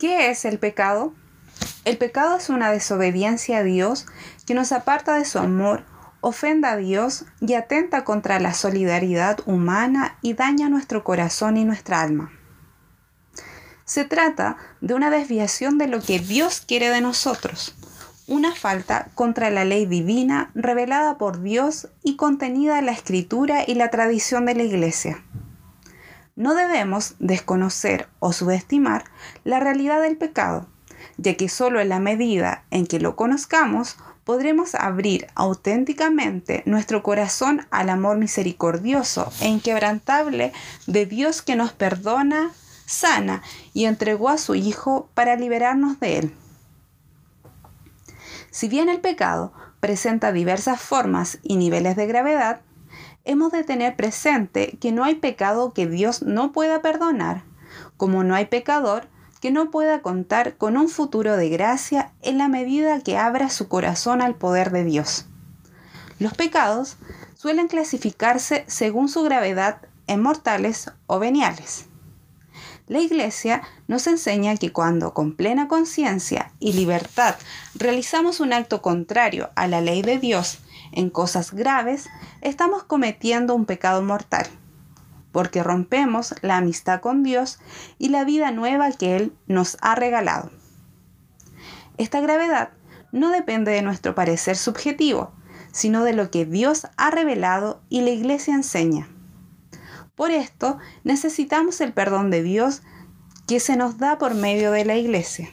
¿Qué es el pecado? El pecado es una desobediencia a Dios que nos aparta de su amor, ofende a Dios y atenta contra la solidaridad humana y daña nuestro corazón y nuestra alma. Se trata de una desviación de lo que Dios quiere de nosotros, una falta contra la ley divina revelada por Dios y contenida en la escritura y la tradición de la Iglesia. No debemos desconocer o subestimar la realidad del pecado, ya que solo en la medida en que lo conozcamos podremos abrir auténticamente nuestro corazón al amor misericordioso e inquebrantable de Dios que nos perdona, sana y entregó a su Hijo para liberarnos de él. Si bien el pecado presenta diversas formas y niveles de gravedad, hemos de tener presente que no hay pecado que Dios no pueda perdonar, como no hay pecador que no pueda contar con un futuro de gracia en la medida que abra su corazón al poder de Dios. Los pecados suelen clasificarse según su gravedad en mortales o veniales. La Iglesia nos enseña que cuando con plena conciencia y libertad realizamos un acto contrario a la ley de Dios en cosas graves, estamos cometiendo un pecado mortal, porque rompemos la amistad con Dios y la vida nueva que Él nos ha regalado. Esta gravedad no depende de nuestro parecer subjetivo, sino de lo que Dios ha revelado y la Iglesia enseña. Por esto necesitamos el perdón de Dios que se nos da por medio de la iglesia.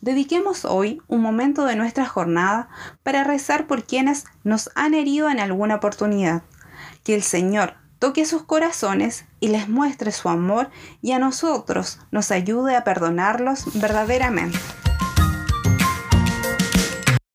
Dediquemos hoy un momento de nuestra jornada para rezar por quienes nos han herido en alguna oportunidad. Que el Señor toque sus corazones y les muestre su amor y a nosotros nos ayude a perdonarlos verdaderamente.